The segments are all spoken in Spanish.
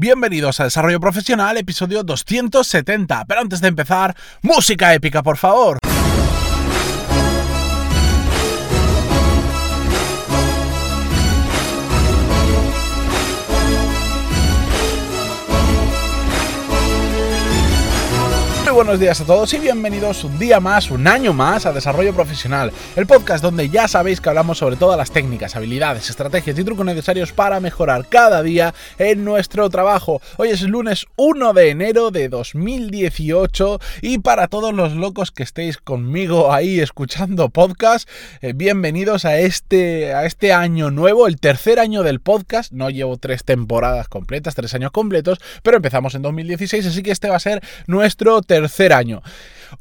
Bienvenidos a Desarrollo Profesional, episodio 270. Pero antes de empezar, música épica, por favor. Buenos días a todos y bienvenidos un día más, un año más a Desarrollo Profesional, el podcast donde ya sabéis que hablamos sobre todas las técnicas, habilidades, estrategias y trucos necesarios para mejorar cada día en nuestro trabajo. Hoy es lunes 1 de enero de 2018 y para todos los locos que estéis conmigo ahí escuchando podcast, eh, bienvenidos a este, a este año nuevo, el tercer año del podcast. No llevo tres temporadas completas, tres años completos, pero empezamos en 2016, así que este va a ser nuestro tercer tercer año.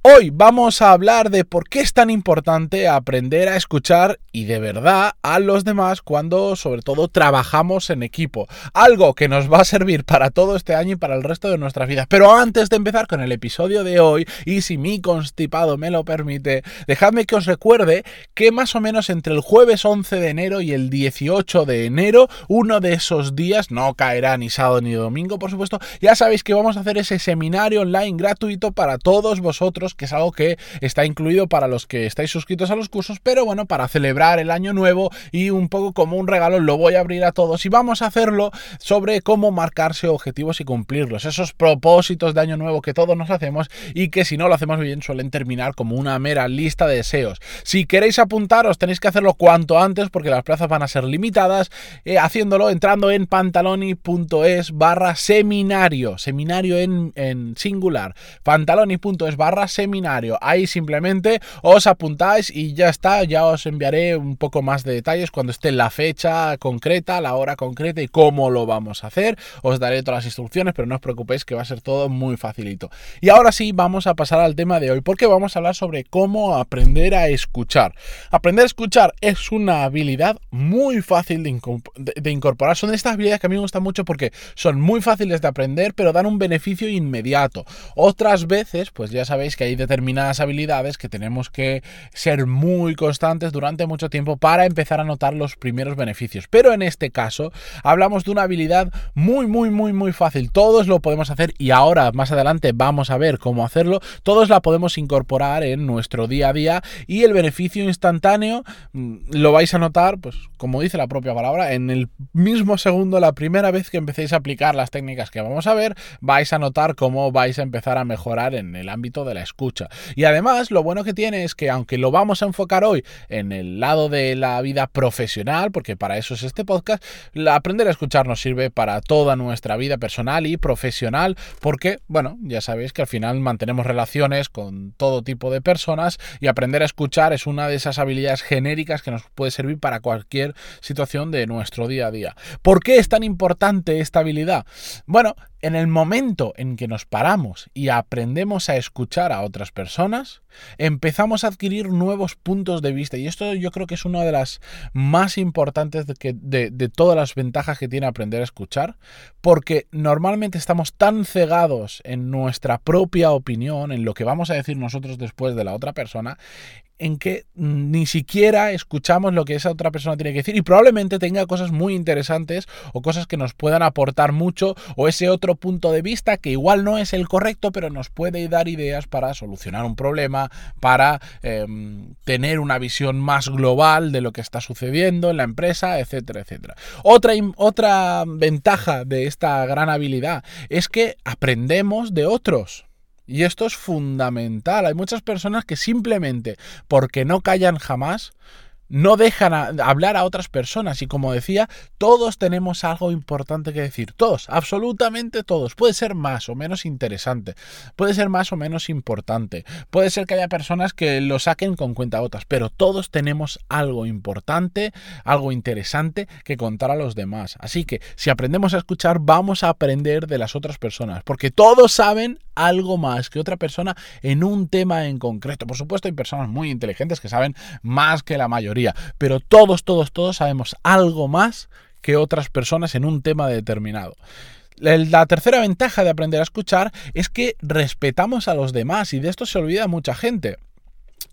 Hoy vamos a hablar de por qué es tan importante aprender a escuchar y de verdad a los demás cuando sobre todo trabajamos en equipo. Algo que nos va a servir para todo este año y para el resto de nuestras vidas. Pero antes de empezar con el episodio de hoy, y si mi constipado me lo permite, dejadme que os recuerde que más o menos entre el jueves 11 de enero y el 18 de enero, uno de esos días, no caerá ni sábado ni domingo, por supuesto, ya sabéis que vamos a hacer ese seminario online gratuito para todos vosotros, que es algo que está incluido para los que estáis suscritos a los cursos, pero bueno, para celebrar el año nuevo y un poco como un regalo lo voy a abrir a todos y vamos a hacerlo sobre cómo marcarse objetivos y cumplirlos, esos propósitos de año nuevo que todos nos hacemos y que si no lo hacemos bien suelen terminar como una mera lista de deseos. Si queréis apuntaros tenéis que hacerlo cuanto antes porque las plazas van a ser limitadas, eh, haciéndolo entrando en pantaloni.es barra seminario, seminario en, en singular, taloni.es barra seminario. Ahí simplemente os apuntáis y ya está, ya os enviaré un poco más de detalles cuando esté la fecha concreta, la hora concreta y cómo lo vamos a hacer. Os daré todas las instrucciones, pero no os preocupéis que va a ser todo muy facilito. Y ahora sí, vamos a pasar al tema de hoy, porque vamos a hablar sobre cómo aprender a escuchar. Aprender a escuchar es una habilidad muy fácil de, incorporar. Son estas habilidades que a mí me gustan mucho porque son muy fáciles de aprender, pero dan un beneficio inmediato. Otras veces veces, pues ya sabéis que hay determinadas habilidades que tenemos que ser muy constantes durante mucho tiempo para empezar a notar los primeros beneficios. Pero en este caso hablamos de una habilidad muy, muy, muy, muy fácil. Todos lo podemos hacer y ahora más adelante vamos a ver cómo hacerlo. Todos la podemos incorporar en nuestro día a día y el beneficio instantáneo mm, lo vais a notar, pues como dice la propia palabra, en el mismo segundo, la primera vez que empecéis a aplicar las técnicas que vamos a ver, vais a notar cómo vais a empezar a mejorar en el ámbito de la escucha. Y además, lo bueno que tiene es que aunque lo vamos a enfocar hoy en el lado de la vida profesional, porque para eso es este podcast, aprender a escuchar nos sirve para toda nuestra vida personal y profesional, porque, bueno, ya sabéis que al final mantenemos relaciones con todo tipo de personas y aprender a escuchar es una de esas habilidades genéricas que nos puede servir para cualquier situación de nuestro día a día. ¿Por qué es tan importante esta habilidad? Bueno, en el momento en que nos paramos y aprendemos a escuchar otras personas, empezamos a adquirir nuevos puntos de vista. Y esto yo creo que es una de las más importantes de, de, todas las ventajas que tiene aprender a escuchar, porque normalmente estamos tan cegados en nuestra propia opinión, en lo que vamos a decir nosotros después de la otra persona, en que ni siquiera escuchamos lo que esa otra persona tiene que decir y probablemente tenga cosas muy interesantes o cosas que nos puedan aportar mucho o ese otro punto de vista que igual no es el correcto pero nos puede dar ideas para solucionar un problema, para em, tener una visión más global de lo que está sucediendo en la empresa, etcétera, etcétera. Otra, otra ventaja de esta gran habilidad es que aprendemos de otros. Y esto es fundamental. Hay muchas personas que simplemente porque no callan jamás, no dejan hablar a otras personas. Y como decía, todos tenemos algo importante que decir, todos, absolutamente todos. Puede ser más o menos interesante, puede ser más o menos importante, puede ser que haya personas que lo saquen con cuenta otras, pero todos tenemos algo importante, algo interesante que contar a los demás. Así que si aprendemos a escuchar, vamos a aprender de las otras personas, porque todos saben algo más que otra persona en un tema en concreto. Por supuesto, hay personas muy inteligentes que saben más que la mayoría pero todos, todos, todos sabemos algo más que otras personas en un tema determinado. La tercera ventaja de aprender a escuchar es que respetamos a los demás y de esto se olvida mucha gente.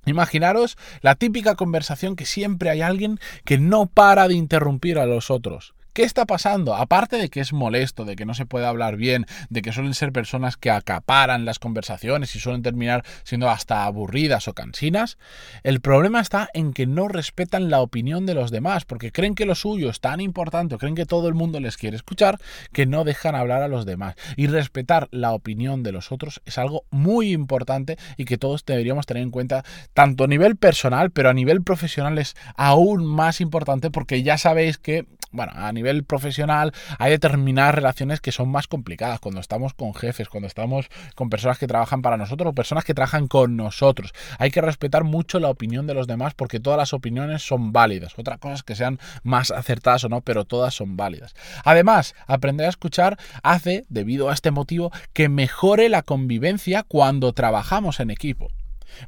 Imaginaros la típica conversación que siempre hay alguien que no para de interrumpir a los otros ¿Qué está pasando? Aparte de que es molesto, de que no se puede hablar bien, de que suelen ser personas que acaparan las conversaciones y suelen terminar siendo hasta aburridas o cansinas, el problema está en que no respetan la opinión de los demás, porque creen que lo suyo es tan importante, o creen que todo el mundo les quiere escuchar, que no dejan hablar a los demás. Y respetar la opinión de los otros es algo muy importante y que todos deberíamos tener en cuenta, tanto a nivel personal, pero a nivel profesional es aún más importante porque ya sabéis que bueno, a nivel profesional hay determinadas relaciones que son más complicadas cuando estamos con jefes, cuando estamos con personas que trabajan para nosotros o personas que trabajan con nosotros. Hay que respetar mucho la opinión de los demás porque todas las opiniones son válidas. Otra cosa es que sean más acertadas o no, pero todas son válidas. Además, aprender a escuchar hace, debido a este motivo, que mejore la convivencia cuando trabajamos en equipo.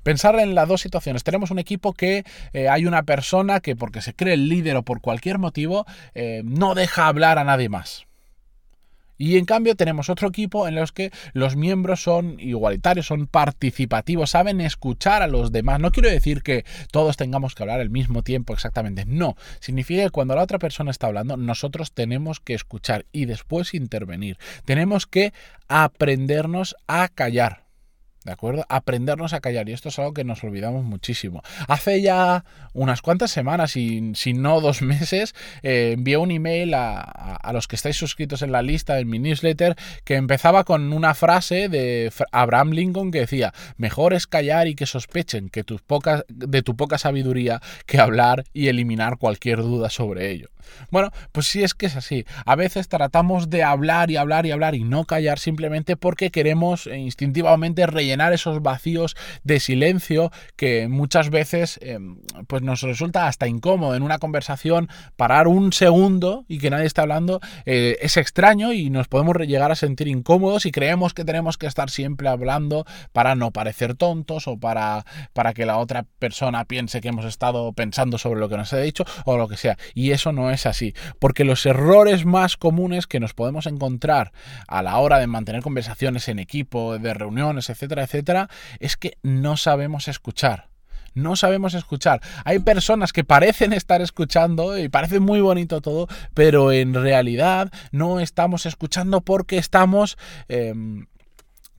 Pensar en las dos situaciones. Tenemos un equipo que eh, hay una persona que porque se cree el líder o por cualquier motivo eh, no deja hablar a nadie más. Y en cambio tenemos otro equipo en los que los miembros son igualitarios, son participativos, saben escuchar a los demás. No quiero decir que todos tengamos que hablar al mismo tiempo exactamente, no. Significa que cuando la otra persona está hablando, nosotros tenemos que escuchar y después intervenir. Tenemos que aprendernos a callar. ¿De acuerdo? Aprendernos a callar. Y esto es algo que nos olvidamos muchísimo. Hace ya unas cuantas semanas, si, si no dos meses, eh, envié un email a, a, los que estáis suscritos en la lista, en mi newsletter, que empezaba con una frase de Abraham Lincoln que decía, mejor es callar y que sospechen que tus pocas, de tu poca sabiduría que hablar y eliminar cualquier duda sobre ello. Bueno, pues sí es que es así. A veces tratamos de hablar y hablar y hablar y no callar simplemente porque queremos eh, instintivamente rellenar esos vacíos de silencio que muchas veces em, pues nos resulta hasta incómodo en una conversación parar un segundo y que nadie está hablando eh, es extraño y nos podemos llegar a sentir incómodos y creemos que tenemos que estar siempre hablando para no parecer tontos o para, para que la otra persona piense que hemos estado pensando sobre lo que nos ha dicho o lo que sea. Y eso no es así, porque los errores más comunes que nos podemos encontrar a la hora de mantener conversaciones en equipo, de reuniones, etcétera, etcétera, es que no sabemos escuchar no sabemos escuchar. Hay personas que parecen estar escuchando y parece muy bonito todo, pero en realidad no estamos escuchando porque estamos, em,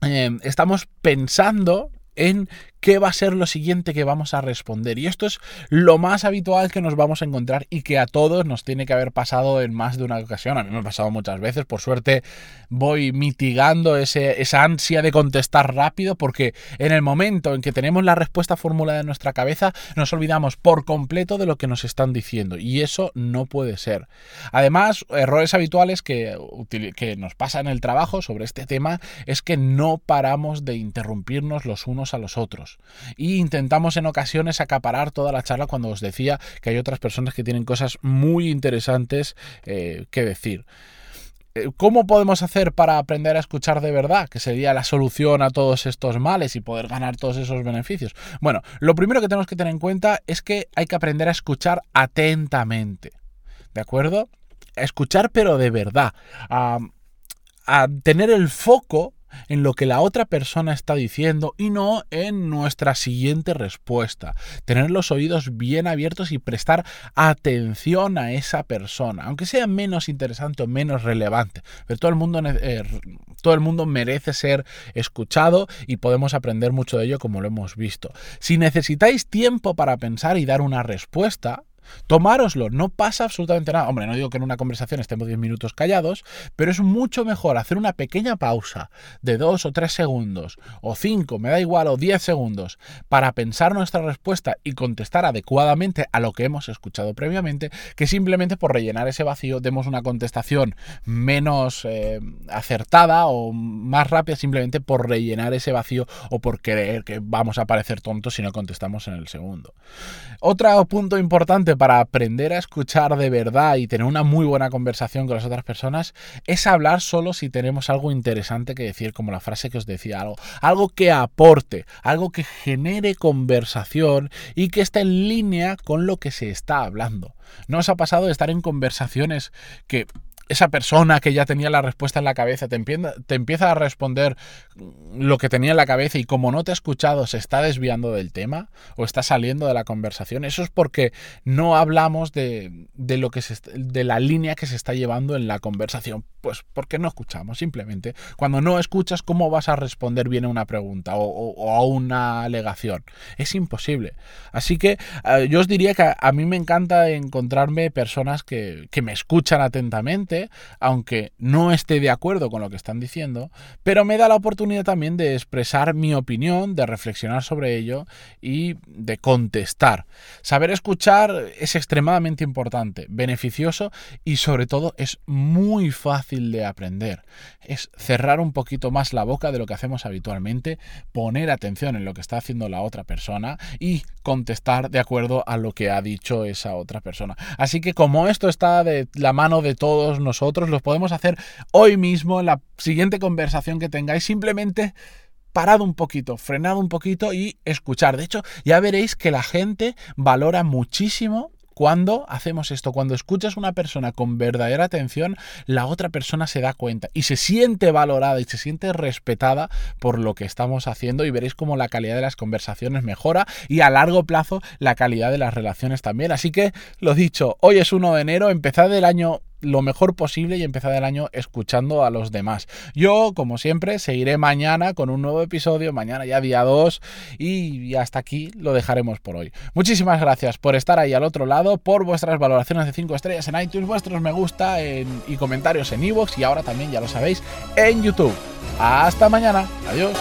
em, estamos pensando en qué va a ser lo siguiente que vamos a responder. Y esto es lo más habitual que nos vamos a encontrar y que a todos nos tiene que haber pasado en más de una ocasión. A mí me ha pasado muchas veces. Por suerte voy mitigando ese, esa ansia de contestar rápido porque en el momento en que tenemos la respuesta formulada en nuestra cabeza nos olvidamos por completo de lo que nos están diciendo. Y eso no puede ser. Además, errores habituales que, que nos pasa en el trabajo sobre este tema es que no paramos de interrumpirnos los unos a los otros. Y intentamos en ocasiones acaparar toda la charla cuando os decía que hay otras personas que tienen cosas muy interesantes eh, que decir. Eh, ¿Cómo podemos hacer para aprender a escuchar de verdad? Que sería la solución a todos estos males y poder ganar todos esos beneficios. Bueno, lo primero que tenemos que tener en cuenta es que hay que aprender a escuchar atentamente. ¿De acuerdo? A escuchar pero de verdad. A, a tener el foco en lo que la otra persona está diciendo y no en nuestra siguiente respuesta. Tener los oídos bien abiertos y prestar atención a esa persona, aunque sea menos interesante o menos relevante. Pero todo el mundo, eh, todo el mundo merece ser escuchado y podemos aprender mucho de ello como lo hemos visto. Si necesitáis tiempo para pensar y dar una respuesta, Tomároslo, no pasa absolutamente nada. Hombre, no digo que en una conversación estemos 10 minutos callados, pero es mucho mejor hacer una pequeña pausa de 2 o 3 segundos, o 5, me da igual, o 10 segundos, para pensar nuestra respuesta y contestar adecuadamente a lo que hemos escuchado previamente, que simplemente por rellenar ese vacío demos una contestación menos eh, acertada o más rápida simplemente por rellenar ese vacío o por creer que vamos a parecer tontos si no contestamos en el segundo. Otro punto importante para aprender a escuchar de verdad y tener una muy buena conversación con las otras personas es hablar solo si tenemos algo interesante que decir, como la frase que os decía, algo, algo que aporte, algo que genere conversación y que esté en línea con lo que se está hablando. ¿No os ha pasado de estar en conversaciones que esa persona que ya tenía la respuesta en la cabeza te empieza, te empieza a responder lo que tenía en la cabeza y como no te ha escuchado se está desviando del tema o está saliendo de la conversación, eso es porque no hablamos de, lo que de la línea que se está llevando en la conversación. Pues porque no escuchamos, simplemente. Cuando no escuchas, ¿cómo vas a responder bien a una pregunta o, a una alegación? Es imposible. Así que eh, yo os diría que a, mí me encanta encontrarme personas que, que me escuchan atentamente, aunque no esté de acuerdo con lo que están diciendo, pero me da la oportunidad también de expresar mi opinión, de reflexionar sobre ello y de contestar. Saber escuchar es extremadamente importante, beneficioso y sobre todo es muy fácil de aprender. Es cerrar un poquito más la boca de lo que hacemos habitualmente, poner atención en lo que está haciendo la otra persona y contestar de acuerdo a lo que ha dicho esa otra persona. Así que como esto está de la mano de todos nosotros, lo podemos hacer hoy mismo en la siguiente conversación que tengáis, simplemente parad un poquito, frenad un poquito y escuchar. De hecho, ya veréis que la gente valora muchísimo cuando hacemos esto, cuando escuchas a una persona con verdadera atención, la otra persona se da cuenta y se siente valorada y se siente respetada por lo que estamos haciendo y veréis cómo la calidad de las conversaciones mejora y a largo plazo la calidad de las relaciones también. Así que, lo dicho, hoy es 1 de enero, empezad el año lo mejor posible y empezar el año escuchando a los demás. Yo, como siempre, seguiré mañana con un nuevo episodio, mañana ya día 2 y hasta aquí lo dejaremos por hoy. Muchísimas gracias por estar ahí al otro lado, por vuestras valoraciones de 5 estrellas en iTunes, vuestros me gusta y comentarios en iVoox y ahora también, ya lo sabéis, en YouTube. Hasta mañana. Adiós.